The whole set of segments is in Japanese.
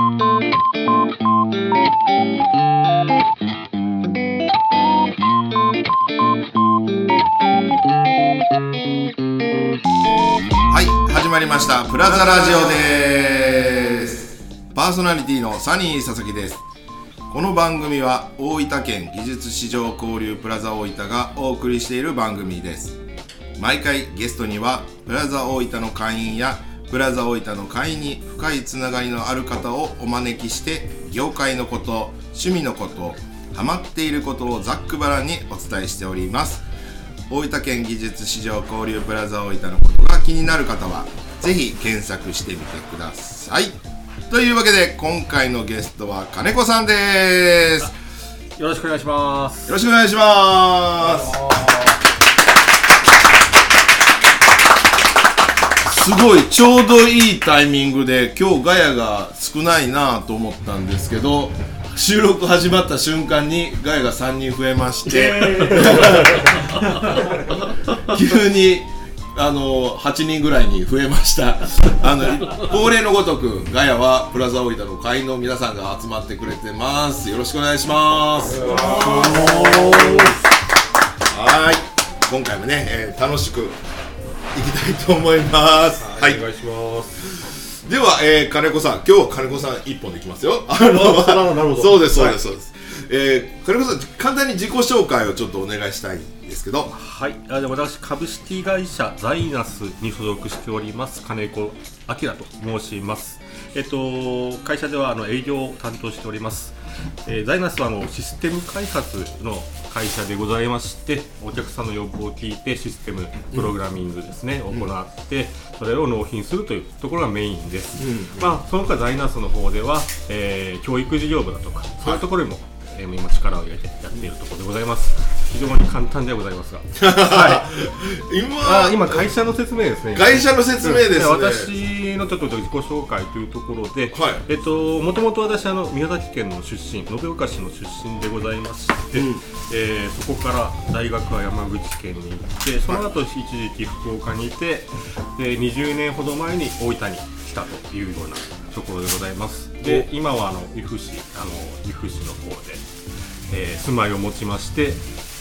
はい始まりました。プラザラジオです。パーソナリティのサニー佐々木です。この番組は大分県技術市場交流プラザ大分がお送りしている番組です。毎回ゲストにはプラザ大分の会員やプラザ大分の会員に深いつながりのある方をお招きして業界のこと趣味のことハマっていることをざっくばらんにお伝えしております。大分県技術市場交流プラザ大分のことが気になる方はぜひ検索してみてください。というわけで今回のゲストは金子さんです。よろしくお願いします。よろしくお願いしますすごいちょうどいいタイミングで今日ガヤが少ないなと思ったんですけど収録始まった瞬間にガヤが3人増えまして急にあの8人ぐらいに増えました。あの恒例のごとくガヤはプラザオイタの会員の皆さんが集まってくれてます。よろしくお願いします。はい。今回もね、えー楽しくいきたいと思います。はい、お願いします。では、えー、金子さん。今日は金子さん一本でいきますよ。あのなるほどそうですそうです、そうです。えー、金子さん簡単に自己紹介をちょっとお願いしたいんですけど。はい、あで私株式会社ザイナスに所属しております金子明と申します。えっと会社ではあの営業を担当しております。えーザイナスはあのシステム開発の会社でございましてお客さんの要望を聞いてシステムプログラミングですね、行ってそれを納品するというところがメインです、まあ、その他ザイナスの方では、えー教育事業部だとかそういうところにも、えー今力を入れてやっているところでございます非常に簡単ではございますが。今あ今会社の説明ですね。会社の説明ですね。私のちょっと自己紹介というところで、はい。えっともともと私あの宮崎県の出身延岡市の出身でございまして、うん。えーそこから大学は山口県に行ってその後一時期福岡にいてで20年ほど前に大分に来たというようなところでございます。で今はあの由布市あの由布市の方で、えー住まいを持ちまして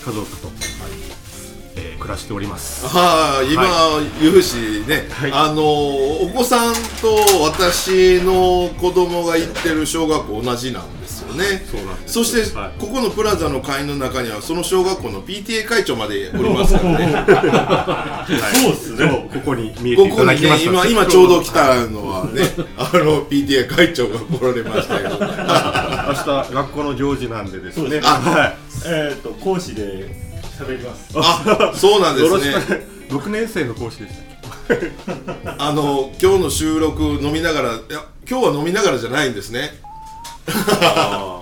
家族と、えー暮らしております。はあ今、由布市ね、はい。あのお子さんと私の子供が行ってる小学校同じなんですよね。そうなんですそして、はい。ここのプラザの会員の中にはその小学校の PTA 会長までおりますからね そうですね。ここに見えていここにねただきました。今今ちょうど来たのはねあの PTA 会長が来られましたよ 明日学校の行事なんでですね。あはえっ、と講師で喋ります。あそうなんですね。六年生の講師でした。あの今日の収録飲みながらいや今日は飲みながらじゃないんですね。あ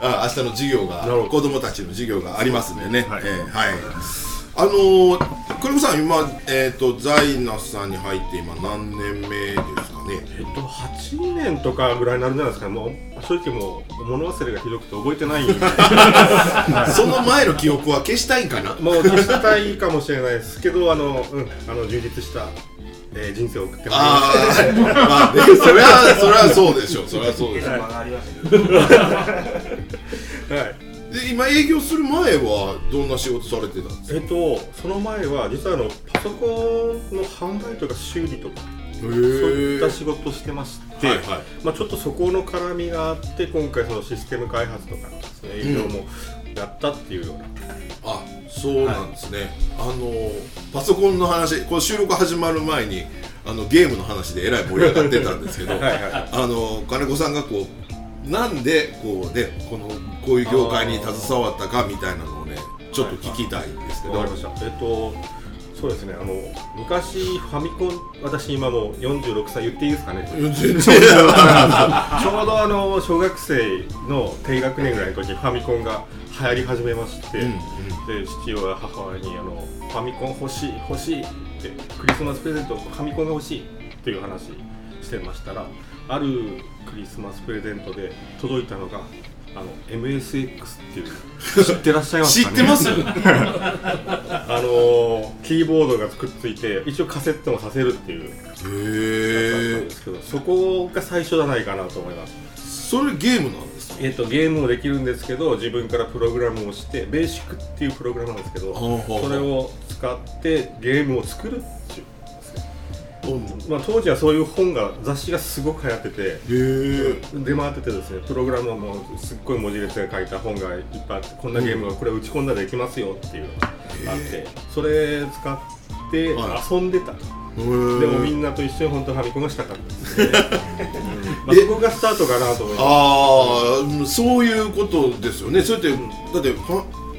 明日の授業がなるほど。子供たちの授業がありますんでね。はい。えーはいあのー、金子さん今えっ、とザイナスさんに入って今何年目ですかね？えっと八年とかぐらいになるんじゃないですかね。もう正直もう物忘れがひどくて覚えてないんで。その前の記憶は消したいんかな？もう消したいかもしれないですけど、あのうんあの充実した。えー人生を送ってまいりまあしたあまあねそれはそれはそうでしょうそれはそうでしょうはい。で今営業する前はどんな仕事されてたんですか？えっとその前は実はあのパソコンの販売とか修理とかへそういったえ仕事をしてまして、はいはい。まあ、ちょっとそこの絡みがあって今回そのシステム開発とかのですね営業もやったっていうような、あそうなんですね、あのパソコンの話この収録始まる前にあのゲームの話でえらい盛り上がってたんですけど はいはい。あの金子さんがこうなんでこうねこのこういう業界に携わったかみたいなのをねちょっと聞きたいんですけど、わかりました。えっとそうですね。あの昔ファミコン私今もう46歳言っていいですかね。ちょうどあの小学生の低学年ぐらいの時ファミコンが流行り始めまして、うんうん。で父親母親にあの「ファミコン欲しい欲しい」ってクリスマスプレゼントファミコンが欲しいっていう話してましたらあるクリスマスプレゼントで届いたのがあの MSX っていう。知ってらっしゃいますかね？知ってます あのキーボードがくっついて一応カセットもさせるっていう。やつだったんへえですけどそこが最初じゃないかなと思います。それゲームなんですか？えっとゲームもできるんですけど自分からプログラムをしてベーシックっていうプログラムなんですけどそれを使ってゲームを作るっていう。うんまあ、当時はそういう本が雑誌がすごく流行ってて出回っててですねプログラムもすっごい文字列で書いた本がいっぱいあってこんなゲームがこれ打ち込んだらできますよっていうのがあってそれ使っては遊んでた。と、でもみんなと一緒に本当ファミコンがしたかったですね、まあ、えそこがスタートかなと思います。ああそういうことですよね。それって、だって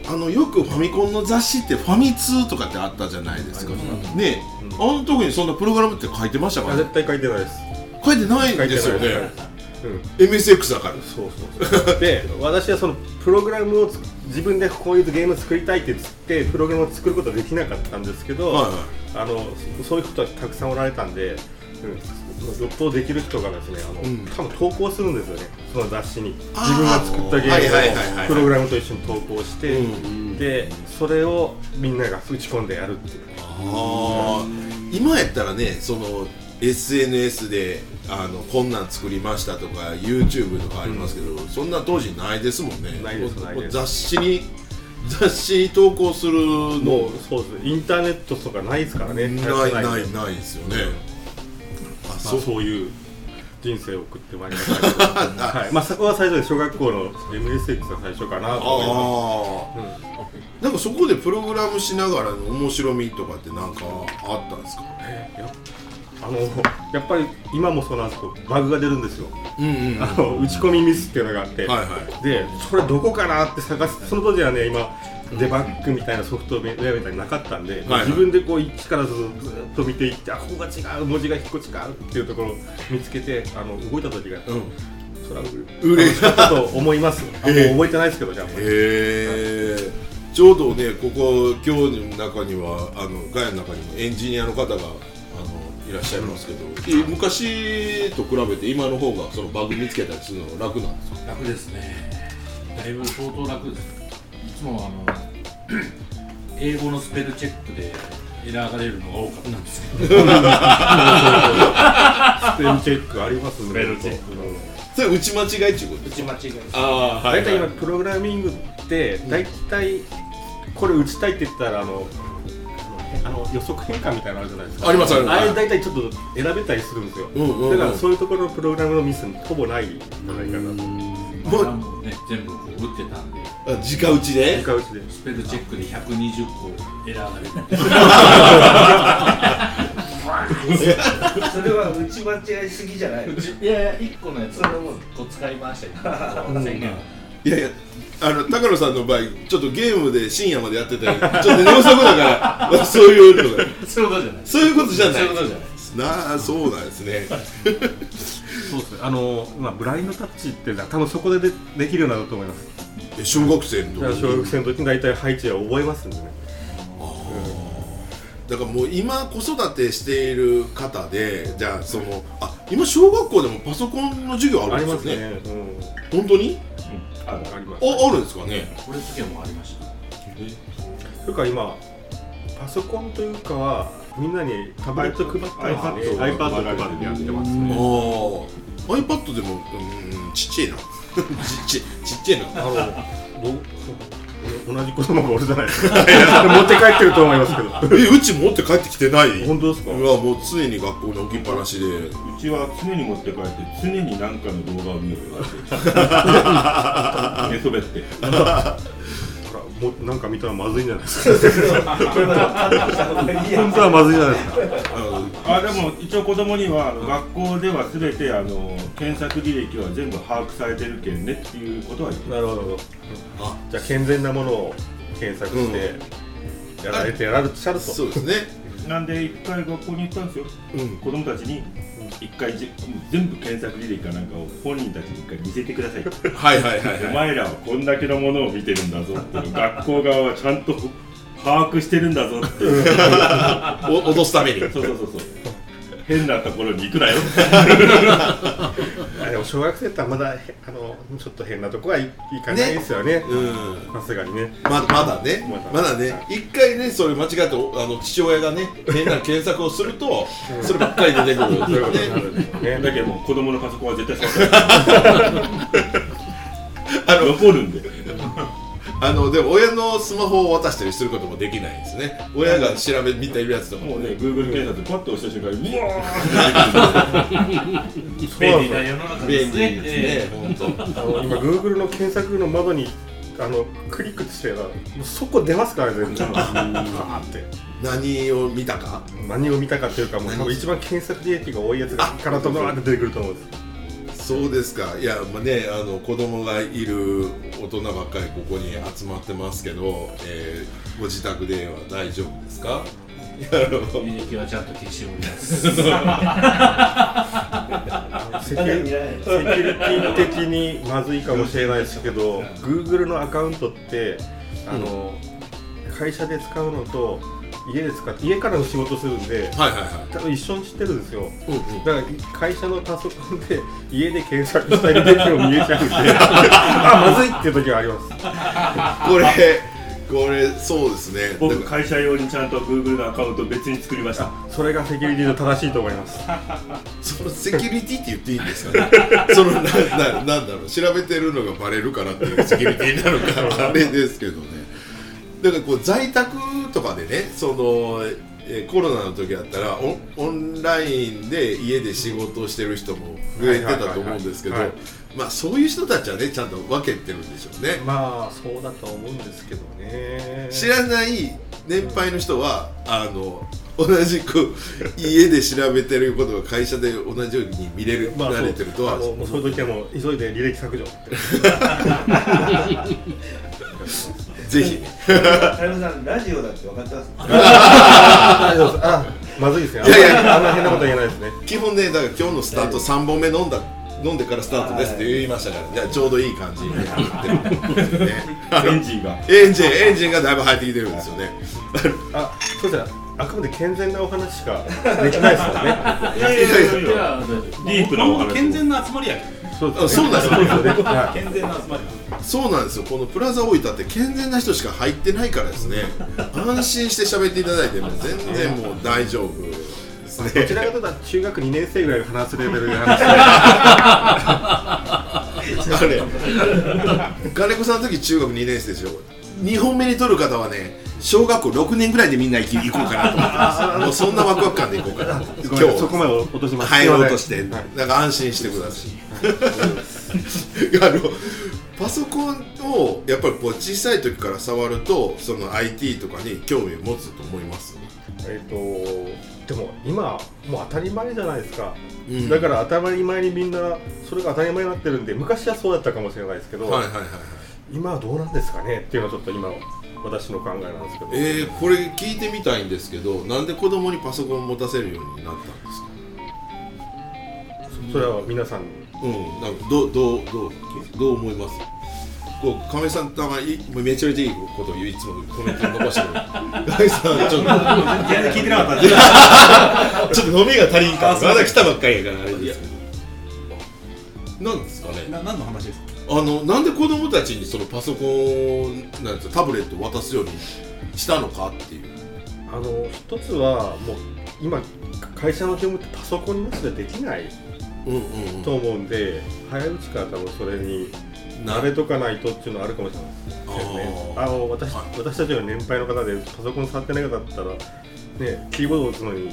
あのよくファミコンの雑誌ってファミ通とかってあったじゃないですか、ね。え、あの時にそんなプログラムって書いてましたかあら、絶対書いてないです。書いてないんですよね。うん。MSX だから。そうそうそう。で私はそのプログラムをつ自分でこういうゲームを作りたいって言ってプログラムを作ることはできなかったんですけど、はいはい。あのそそういう人はたくさんおられたんで、うん、よっぽどできる人がですねあの、うん。多分投稿するんですよね。その雑誌に。自分が作ったゲームをプログラムと一緒に投稿して、うん。でそれをみんなが打ち込んでやるっていう今やったらねその SNS であのこんなん作りましたとか YouTube とかありますけど、そんな当時ないですもんね。ないですないです。雑誌に雑誌に投稿するものうそうです。インターネットとかないですからね。ないないないですよね、あ、そう。そういう人生を送ってまいりましたけど、はい。まあ、そこは最初で小学校の MSX が最初かなと。思いますああ、なんかそこでプログラムしながらの面白みとかってなんかあったんですか？やあのやっぱり今もそうなんです。けどバグが出るんですよ、うんうん。あの打ち込みミスっていうのがあって、はいはい。でそれどこかなって探す。その当時はね今デバッグみたいなソフトウェアみたいになかったんで、はい自分でこう一からずずっと見ていってあここが違う文字が一個違うっていうところを見つけてあの動いた時がうん。それはうれ楽しかったと思います。あもうええ覚えてないですけどじゃあ。へえ。ちょうどねここ今日の中にはあのガヤの中にもエンジニアの方があのいらっしゃいますけど、え昔と比べて今の方がそのバグ見つけたりするのが楽なんですか？楽ですね。だいぶ相当楽です。いつもあの英語のスペルチェックでエラーが出るのが多かったんですけど。スペルチェックありますね。スペルチェック。それ打ち間違いっていうこと打ち間違いです。ああ大体今プログラミングって大体これ打ちたいって言ったらあのあの予測変換みたいなのあるじゃないですか。ありますあります。あれ大体ちょっと選べたりするんですよ、うんうんうん。だからそういうところのプログラムのミスほぼないんじゃないかなとまあもうね全部こう打ってたんで。あ直打ちで？直打ちで。スペルチェックで120個エラーが出て。それは打ち間違いすぎじゃない？のいやいや1個のやつこう使いましたよ宣言。いやいやあの高野さんの場合ちょっとゲームで深夜までやっててちょっと寝不足だから そういうのがそういうことじゃない。そういうことじゃない。そういうことじゃないなあそうなんですねそうですね。あの、まあ、ブラインドタッチって多分そこででできるようになると思います。え小学生の時だから小学生の時に大体配置は覚えますんでねだからもう今子育てしている方でじゃあそのあ今小学校でもパソコンの授業ああるんですよね？りますね、うん、本当に？ああります。ああるんですかね？これの時もありました。というか今パソコンというかはみんなにタブレット配って iPad iPad 配ってやってますあね。あ iPad でもうんちっちゃいな。ちっちゃいちっちゃいな。あのど同じ子供がおるじゃないですか。持って帰ってると思いますけど。えうち持って帰ってきてない？本当ですか？うわもう常に学校に置きっぱなしで。うちは常に持って帰って常に何かの動画を見るように 寝そべってもうなんか見たらまずいんじゃないですか。本当はまずいんじゃないですか。ああでも一応子供には学校では全てあの検索履歴は全部把握されてるけんねっていうことは言ってなるほど。あじゃあ健全なものを検索してやられてやられちゃると。そうですね。なんで一回学校に行ったんですよ。うん。子供たちに一回じ全部検索履歴かなんかを本人たちに一回見せてください。はいはいはいおはい。前らはこんだけのものを見てるんだぞっていう。学校側はちゃんと把握してるんだぞっていう。お脅すために。そうそうそうそう変なところに行くなよ。あでも小学生ってまだへあのちょっと変なとこはいいかないですよね。うん。さすがにね。ままだね。まだ。ね。一回ねそれ間違っておあの父親がね変な検索をするとそればっかり出てくるそういうことになねるんですよね。だけどもう子供のパソコンは絶対触ったら残るんであのでも親のスマホを渡したりすることもできないんですね。親が調べ見ているやつとかもね。もうね Google 検索パッと押した瞬間にうわ 便利な世の中ですね。便利ですね本当。あの今 Google の検索の窓にあのクリックしてたらもうそこ出ますからね全部バーって何を見たか？何を見たかっていうかもう一番検索履歴が多いやつがからとバーって出てくると思うんですそうですか。いやまあねあの子供がいる大人ばっかりここに集まってますけど、えーご自宅では大丈夫ですか？いやあの履歴はちゃんと消しております。セキュセキュリティ的にまずいかもしれないですけど Google のアカウントってあの、会社で使うのと家で使って家からの仕事するんではいはいは多分一緒に知ってるんですよ。い、うんうん。だから会社のパソコンで 家で検索した履歴を見えちゃうんで。あまずいっていう時はあります。これこれそうですね。僕会社用にちゃんと Google のアカウント別に作りました。それがセキュリティの正しいと思います。らそのセキュリティって言っていいんですかね？そのなななんだろう。調べてるのがバレるからっていうセキュリティになるからあれですけどねだからこう在宅とかでねそのえーコロナの時だったらオンオンラインで家で仕事をしてる人も増えてたと思うんですけどまあそういう人たちはねちゃんと分けてるんでしょうね。まあそうだと思うんですけどね。知らない年配の人はあの同じく家で調べてることが会社で同じように見れる、まあ、慣れてるとは。そういう時はもう急いで履歴削除って ぜひ。田山さんラジオだって分かってます あまずいですねいやいや。あんな変なこと言えないですね。基本ねだから今日のスタート3本目飲んだ飲んでからスタートですって言いましたから。じゃあちょうどいい感じになってると思うんですよね。エンジンが。エンジンエンジンがだいぶ入ってきてるんですよね。あそうですね。あくまで健全なお話しかできないですよね。いやいやいやディープなお話健全な集まりやけそうあそうなんですよ健全な集まり。そうなんですよ。このプラザ大分って健全な人しか入ってないからですね。安心して喋っていただいても全然もう大丈夫でどちねらかというと中学2年生ぐらいが話すレベルで話して金子さんの時中学2年生でしょ。2本目に取る方はね小学校6年ぐらいでみんな行き行こうかなと思ってます。もうそんなワクワク感で行こうかな今日そこまで落とします。入ろうとして、はい。なんか安心してください。あのパソコンをやっぱりこう小さい時から触るとその IT とかに興味を持つと思います？えっ、とでも今もう当たり前じゃないですか、うん。だから当たり前にみんなそれが当たり前になってるんで昔はそうだったかもしれないですけど、はいはいはいはい。今はどうなんですかねっていうのはちょっと今私の考えなんですけど、えー、これ聞いてみたいんですけどなんで子供にパソコンを持たせるようになったんですか？それは皆さん。うん、なんかどうどうどうどう思います？こう亀井さんたまにめちゃめちゃいいことを言ういつもコメント残してくる。亀井さんちょっと。全然聞いてなかった ちょっと飲みが足りんからまだ来たばっかりやからあれですけど。なんですかね？な何の話ですか？あのなんで子供たちにそのパソコンなんタブレットを渡すようにしたのかっていう。あの一つはもう今会社の業務ってパソコンなしでできないうんうんと思うんで早いうちから多分それに慣れとかないとっていうのはあるかもしれないですね。あー。あの私はい。私たちの年配の方でパソコン触ってない方だったらねキーボードを打つのに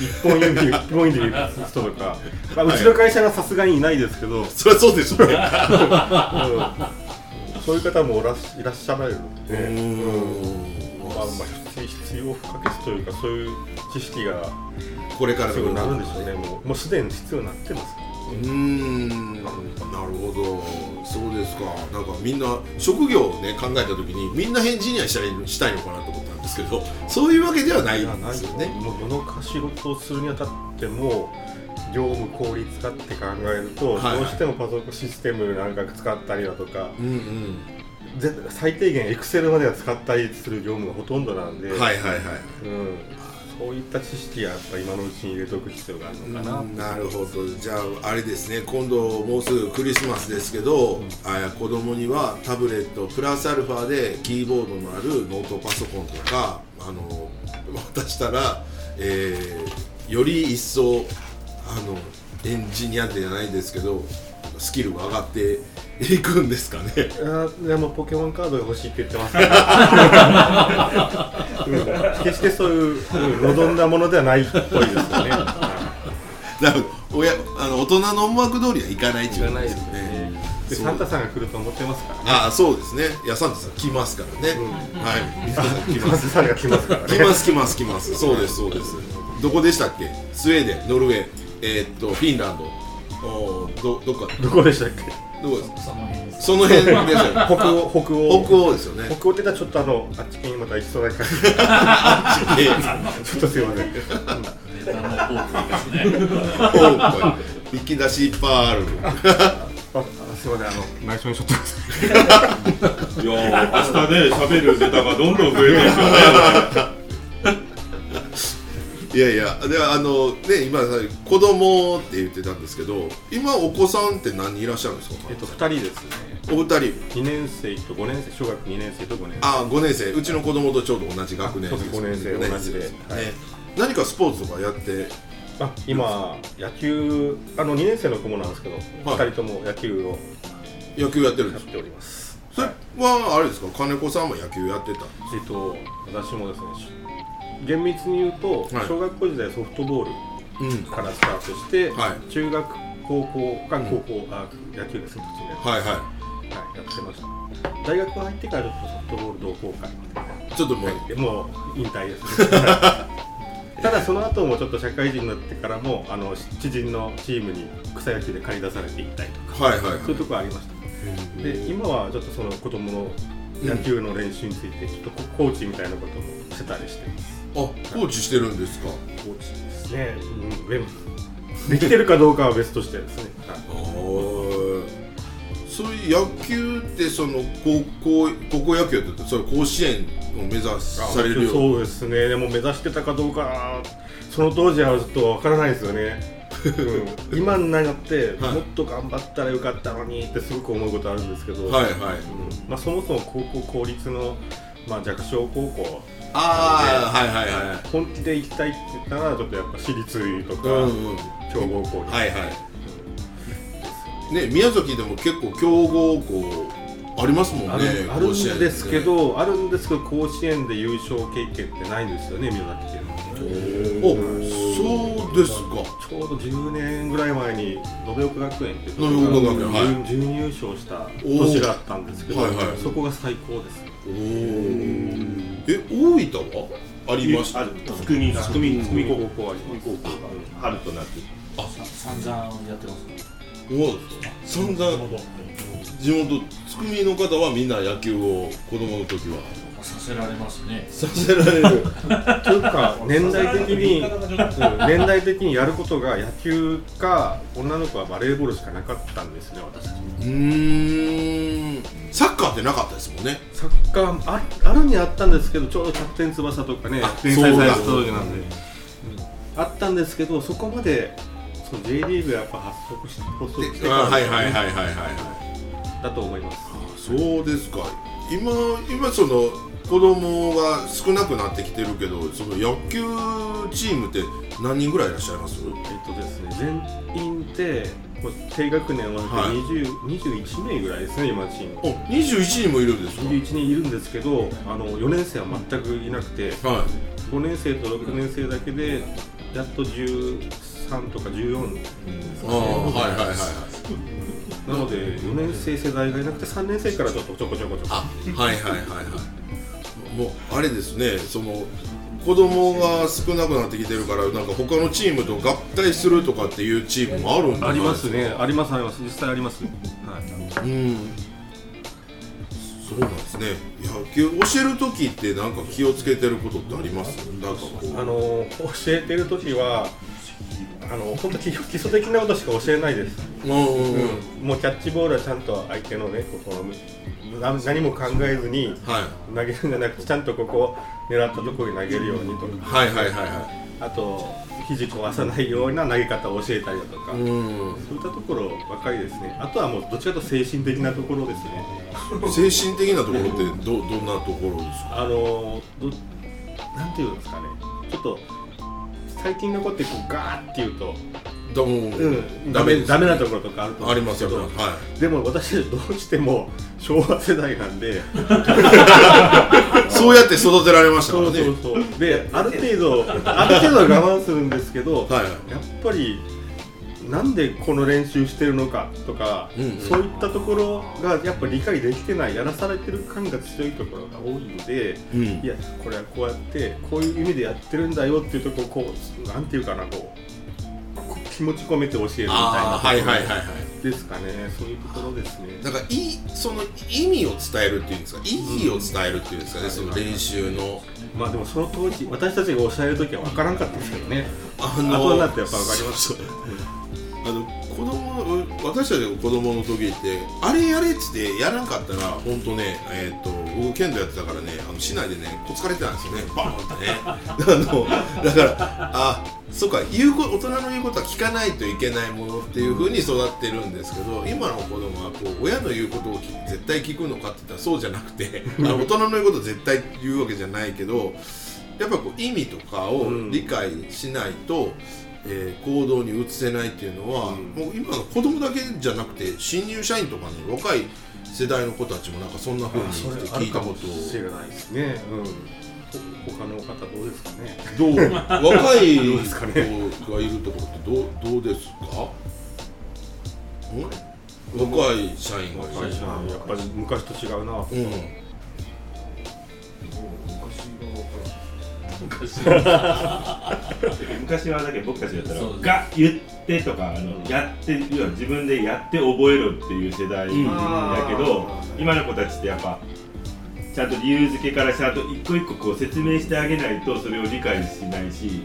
一本指一本指で打つ人とか、まあ、うちの会社がさすがにいないですけど、うんそりゃそうでしょうね。そういう方もおらっいらっしゃられるのうで、うん。ん。まあ、まあ必必要不可欠というかそういう知識がこれから必要になるんでしょうね。もうもうすでに必要になってます。うーん。なるほど。そうですか。なんかみんな職業をね考えた時にみんなエンジニアしたいしたいのかなと思ったんですけどそういうわけではないんですよね。もう世の中仕事をするにあたっても業務効率化って考えると、はいはい。どうしてもパソコンシステムなんか使ったりだとかうんうん。ぜ最低限エクセルまでは使ったりする業務がほとんどなんで、はいはいはい。うん、そういった知識はやっぱ今のうちに入れておく必要があるのかな、なるほど。じゃああれですね。今度もうすぐクリスマスですけど、あ子供にはタブレットプラスアルファでキーボードのあるノートパソコンとかあの渡したら、えーより一層あのエンジニアじゃないですけどスキルが上がっていくんですかね。あでもポケモンカードが欲しいって言ってます 決してそういう、うん望んだものではないっぽいですよね。だから親あの大人の思惑通りはいかないっていうことですよね。でサンタさんが来ると思ってますからね。ああそうですね。いやサンタさん来ますからね、はい。サンタさん来ますサンタさんが来ますからね。来ます。来ます来ます。そうですそうです。どこでしたっけ？スウェーデンノルウェーえーっとフィンランド。おーどどっか。どこでしたっけ？どこですその辺ですその辺ですよ。ね北欧北欧。北欧ですよね。北欧って言ったらちょっとあのあっち系にまた行きそうな感じ。ちえょっとすい。ません。ネタの多くですねー引き出しいっぱいあるああすいません。あの内緒にしとってください。いやー明日ね喋るネタがどんどん増えていくよねいやいやであのね今さ子供って言ってたんですけど今お子さんって何人いらっしゃるんですか？えっと二人ですね。お二人。二年生と五年生小学二年生と五年生。あ5年生。うちの子供とちょうど同じ学年です。五年生五同じで。はい何かスポーツとかやって？あ今野球あの二年生の子もなんですけど、二はい。人とも野球を。野球やってるんですか？やっております。それはあれですか？金子さんも野球やってたえっと私もですね厳密に言うと、はい。小学校時代ソフトボールうん。からスタートして、はい。中学高校が高校、あ野球ですね途中で、はいははい、やってました。大学入ってからちょっとソフトボール同好会。いちょっともう。でもう引退です。ね ただその後もちょっと社会人になってからもあの知人のチームに草野球で借り出されていったりとかはいはいはい。そういうところありました。で今はちょっとその子供の野球の練習についてちょっとココーチみたいなこともしてたりしてます。あコーチしてるんですか。コーチですね、うん、でもできてるかどうかは別としてですね、はいそういう野球ってその高校高校野球ってそれ甲子園を目指されるよそうですね。でも目指してたかどうかその当時はちょっとわからないですよね、うん、今になって、はい。もっと頑張ったらよかったのにってすごく思うことあるんですけど、はいはい。うん。まあ、そもそも高校公立の、まあ、弱小高校ああはいはいは本気で行きたいって言ったらちょっとやっぱ私立とか、いうんうん。強豪校に、はいはい。ね宮崎でも結構強豪校ありますもんねあるんですけど、あるんですけど甲子園で優勝経験ってないんですよね宮崎県おそうですか。ちょうど10年ぐらい前に延岡学園っていうとこ延岡学園はい。準準優勝した年があったんですけど、はいはい。そこが最高です。おーえ大分は？ありました。ある。つくみ。つくみ。つくみ高校高校あります春と夏。散々やってます。ね散々地元。つくみの方はみんな野球を子供の時はさせられますね。させられる。というか年代的に、うん年代的にやることが野球か女の子はバレーボールしかなかったんですね私たち。うーん。サッカーってなかったですもんね。サッカーああるにはあったんですけどちょうどキャプテン翼とかねあ連載されてたそうだ当時なんで、うんあったんですけどそこまでその J リーグがやっぱ発足し発足してからあはいはいはいはいはい。はいだと思います。そうですか。今今その子供が少なくなってきてるけどその野球チームって何人ぐらいいらっしゃいます？えっとですね全員で低学年ははい。20、21名ぐらいですね今チーム。お21人もいるんですか？21人いるんですけどあの4年生は全くいなくては5年生と6年生だけでやっと13とか14いああはいはいはいはい。なので4年生世代がいなくて3年生からちょっとちょこちょこちょこ。あはいはいはいはいもうあれですねその子供が少なくなってきてるからなんか他のチームと合体するとかっていうチームもあるんじゃないありますですかね。ありますあります。実際あります。はい。うん。そうなんですね。野球教える時ってなんか気をつけてることってあります？なんかこう。あの教えてる時はあの本当基基礎的なことしか教えないです。ううんうんうん。うん。もうキャッチボールはちゃんと相手のねここのな何も考えずにはい。投げるんじゃなくてちゃんとここ狙ったところに投げるようにとか、はいはいはいはあと肘壊さないような投げ方を教えたりだとか、いうん。そういったところばっかりですね。あとはもうどっちかというと精神的なところですね。精神的なところってどどんなところですか？あのどなんていうんですかね。ちょっと最近の子ってこうガーって言うと、どうもうん、ダメダメなところとかあると思あうんですけど。りますよはでも私どうしても昭和世代なんで。い そうやって育てられましたからね。そうそうそう。で ある程度ある程度は我慢するんですけど、はい。はいやっぱりなんでこの練習してるのかとか、うんうん。そういったところがやっぱ理解できてないやらされてる感が強いところが多いので、うん。いやこれはこうやってこういう意味でやってるんだよっていうところをこうなんていうかなこうこ気持ち込めて教えるみたいな。はいはいはいはい。ですかね。そういうところですね。なんかいいその意味を伝えるっていうんですか？意義を伝えるっていうんですかね、その練習の。まあでもその当時私たちが教える時は分からんかったですけどね。あ後になってやっぱ分かります。そうそう。あの子供の私たちが子供の時ってあれやれっつってやらなかったら本当ねえっ、と僕剣道やってたからねあの市内でねこつかれてたんですよね。バーンってね。あのだからあそうか言うこ大人の言うことは聞かないといけないものっていう風に育ってるんですけど今の子供はこう親の言うことをき絶対聞くのかって言ったらそうじゃなくてあの大人の言うことを絶対言うわけじゃないけどやっぱこう意味とかを理解しないと、えー行動に移せないっていうのは、もう今の子供だけじゃなくて新入社員とかね若い世代の子たちもなんかそんな風にそれあ聞いたことをしれないですね。うん。ほ他の方どうですかね。どう？若いどうですかね？子がいるところってどうどうですか？ん若い社員が。いる会社やっぱり昔と違うな。うん。昔はだけど僕たちだったらそう「が」言ってとかあの、やって要は自分でやって覚えろっていう世代だけど、今の子たちってやっぱちゃんと理由付けからちゃんと一個一個こう説明してあげないとそれを理解しないし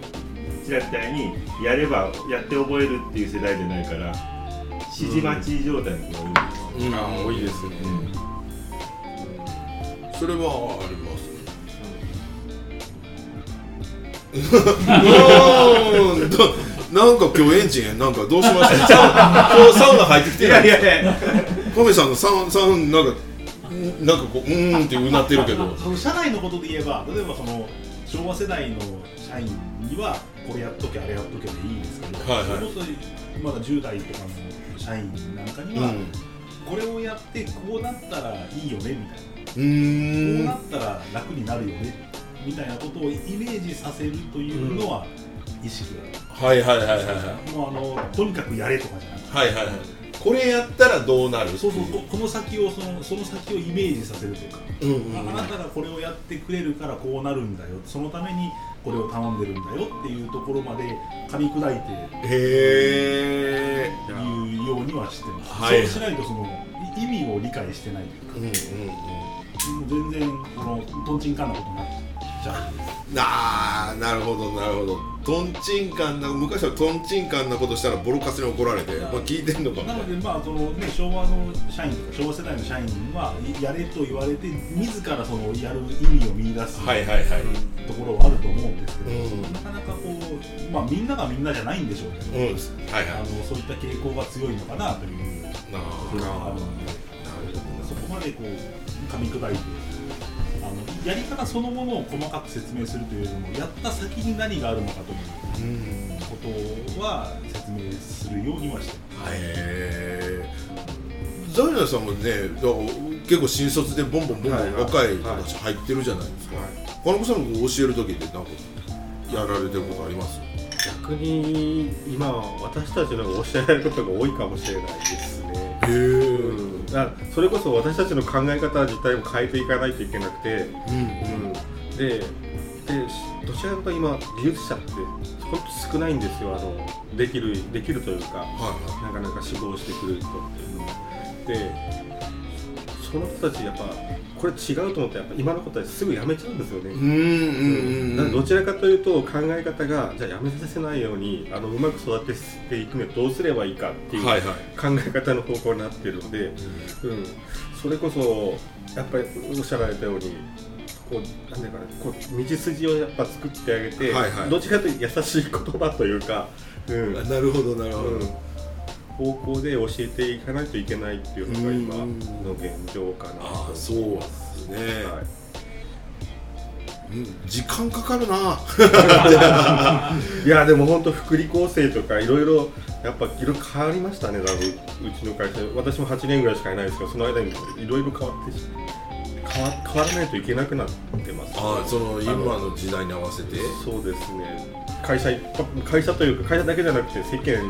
うちらみたいにやればやって覚えるっていう世代じゃないから指示待ち状態の子が多い。うんあ多いですね。それはありますね。なんか今日エンジンなんかどうしましたサウナ今日サウナ入ってきてないいやいやコメさんのサウンサウンなんかんなんかこううーんってうなってるけど。その社内のことで言えば例えばその昭和世代の社員にはこれやっとけあれやっとけでいいんですけど、はいはい。それこそまだ10代とかの社員なんかには、うん。これをやってこうなったらいいよねみたいな、うーこうんなったら楽になるよねみたいなことをイメージさせるというのは意識が、はいはいはいはいはい。もうあのとにかくやれとかじゃなくて。はいはいはいこれやったらどうなるそうそうここの先をそのその先をイメージさせるというか、うんうんうん。あなたがこれをやってくれるからこうなるんだよ。そのためにこれを頼んでるんだよっていうところまで噛み砕いてへえ言うようにはしてます、はいそうしないとそのい意味を理解してないというか。うんうんうん。もう全然このとんちんかんなことになっちゃうあーなるほどなるほど。とんちんかんな昔はとんちんかんなことしたらボロカスに怒られて、まあ、聞いてんのかなものでまあそのね昭和の社員とか昭和世代の社員はやれと言われて自らそのやる意味を見出すはいはいはい。ところはあると思うんですけど、うん。なかなかこうまあみんながみんなじゃないんでしょうけど、うん。はいあはい。のそういった傾向が強いのかなというなところがあるのでそこまでこう噛み砕いてやり方そのものを細かく説明するというよりもやった先に何があるのかといううんことは説明するようにはして。ます。へえザイナさんもねだから結構新卒でボンボンボンボはいはいン若い子たち入ってるじゃないですか、金子さんも教える時ってなんかやられてることあります逆に今私たちの方が教えられることが多いかもしれないですね。へえうん、それこそ私たちの考え方自体も変えていかないといけなくて、うん。うん、ででどちらかというと今技術者って本当少ないんですよ。あのできるできるというかはなかなか指導してくれる人っていうのは。でその人たちやっぱこれ違うと思ってやっぱ今の子たちすぐ辞めちゃうんですよね。うんうんどうん。ちらかというと考え方がじゃあやめさせないようにあのうまく育てていくにはどうすればいいかっていう考え方の方向になっているので、うん。それこそやっぱりおっしゃられたようにこうなんだかなこう道筋をやっぱ作ってあげて、はいはい。どちらかというと優しい言葉というか、うん。なるほどなるほど、うん方向で教えていかないといけないっていうのが今うんの現状かなと。そうですね、はい。うん時間かかるな。いやでも本当福利厚生とかいろいろやっぱいろいろ変わりましたね。多分うちの会社私も8年ぐらいしかいないですけどその間にいろいろ変わってし変わ変わらないといけなくなってます、ああその今の時代に合わせて。そうですね。会社会社というか会社だけじゃなくて世間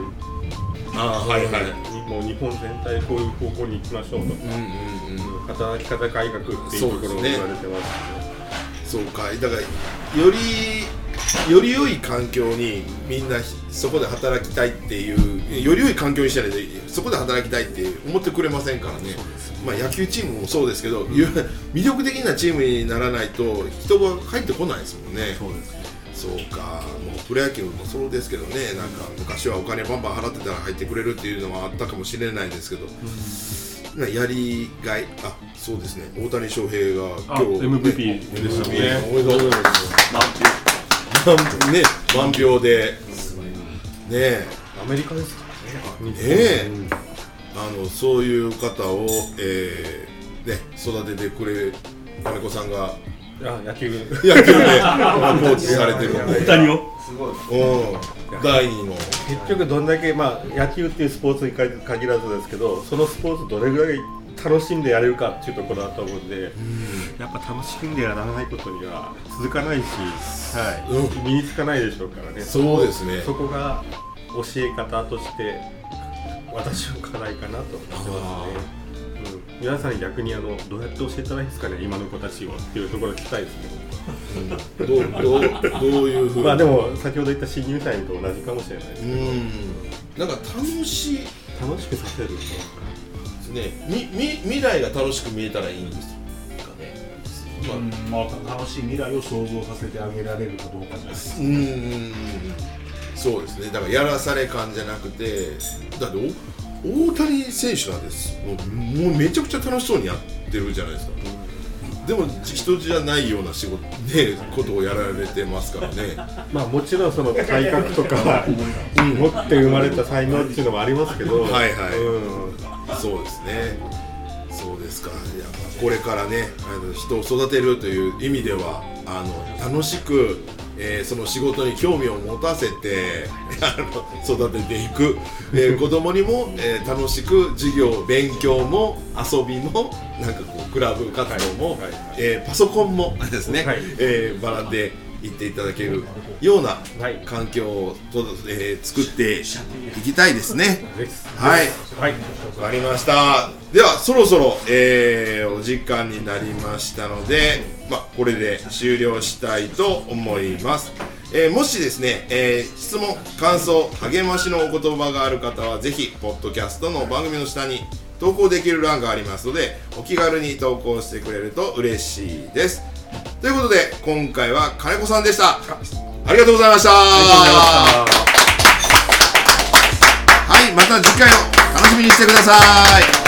ああはいはい。にもう日本全体こういう方向に行きましょうと。か、うんうんうん。働き方改革っていうところも言われてますそうか。だからよりより良い環境にみんなそこで働きたいっていうより良い環境にしたらそこで働きたいって思ってくれませんからね。まあ、野球チームもそうですけど、魅力的なチームにならないと人が入ってこないですもんね。そうですねそうかもうプロ野球もそうですけどねなんか昔はお金バンバン払ってたら入ってくれるっていうのはあったかもしれないですけど、なやりがいあそうですね大谷翔平が今あ日 MVP でしたね。おめでとうございます。ね満票で。ね。えアメリカですからね。ね。えあのそういう方を、えーね、育ててくれ金子さんがあ野球。野球でコーチされてるんで。大谷を？うん第二の。結局どんだけ、まあ、野球っていうスポーツに限限らずですけどそのスポーツどれぐらい楽しんでやれるかっていうところだと思うんで、やっぱ楽しんでやらないことには続かないし、はい。身につかないでしょうからね。そうですね。そこが教え方として私の課題かなと思ってますね。うん、皆さんに逆にあのどうやって教えたらいいですかね？今の子たちをっていうところを聞きたいですね。どうどうどういうふうに？まあでも先ほど言った新入社員と同じかもしれないです。うけど、ん。なんか楽しい。で楽しくさせるすね。みみ未来が楽しく見えたらいいんですかね。まあうん。まあ、楽しい未来を想像させてあげられるかどうかじゃないですか。うーん。そうですね。だからやらされ感じゃなくてだってお大谷選手なんですもうもうめちゃくちゃ楽しそうにやってるじゃないですか、でも人じゃないような仕事ねことをやられてますからね。まあもちろんその体格とか 持って生まれた才能っていうのもありますけど、はいはい。うん。そうですね。そうですか。いやまあこれからねあの人を育てるという意味ではあの楽しく、えーその仕事に興味を持たせて あの育てていく、えー 子供にも、えー楽しく授業勉強も遊びもなんかこうクラブ活動も、はいはいえーパソコンもですね、はいえー学んでいっていただけるようなはい環境をと、えー作っていきたいですね。はい。はい。わかりました。ではそろそろ、えーお時間になりましたので、まあ、これで終了したいと思います、えーもしですね、えー質問感想励ましのお言葉がある方はぜひポッドキャストの番組の下に投稿できる欄がありますのでお気軽に投稿してくれると嬉しいですということで今回は金子さんでした。ありがとうございました。はいまた次回を楽しみにしてください